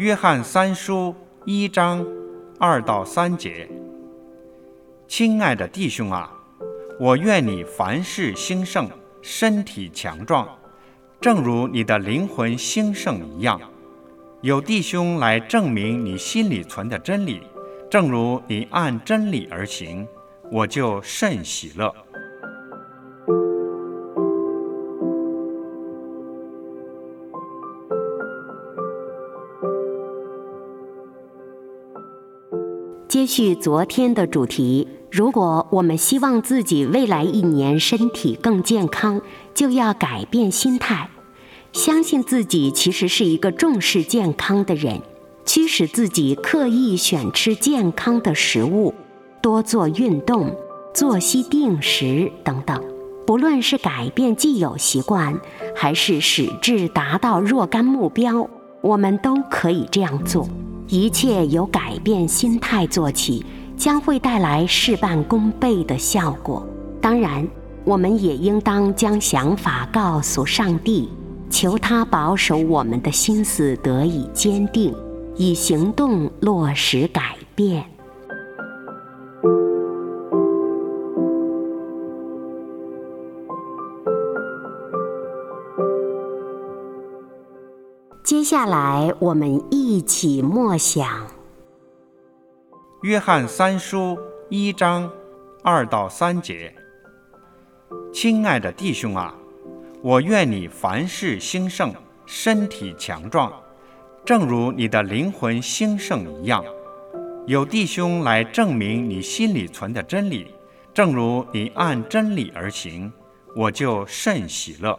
约翰三书一章二到三节，亲爱的弟兄啊，我愿你凡事兴盛，身体强壮，正如你的灵魂兴盛一样。有弟兄来证明你心里存的真理，正如你按真理而行，我就甚喜乐。接续昨天的主题，如果我们希望自己未来一年身体更健康，就要改变心态，相信自己其实是一个重视健康的人，驱使自己刻意选吃健康的食物，多做运动，作息定时等等。不论是改变既有习惯，还是使之达到若干目标，我们都可以这样做。一切由改变心态做起，将会带来事半功倍的效果。当然，我们也应当将想法告诉上帝，求他保守我们的心思得以坚定，以行动落实改变。下来，我们一起默想约翰三书一章二到三节。亲爱的弟兄啊，我愿你凡事兴盛，身体强壮，正如你的灵魂兴盛一样。有弟兄来证明你心里存的真理，正如你按真理而行，我就甚喜乐。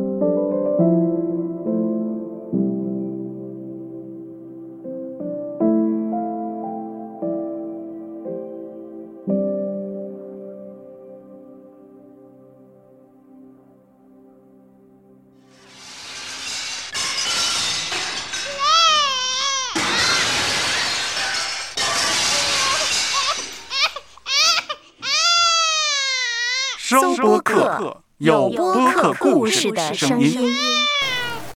收播客，有播客故事的声音。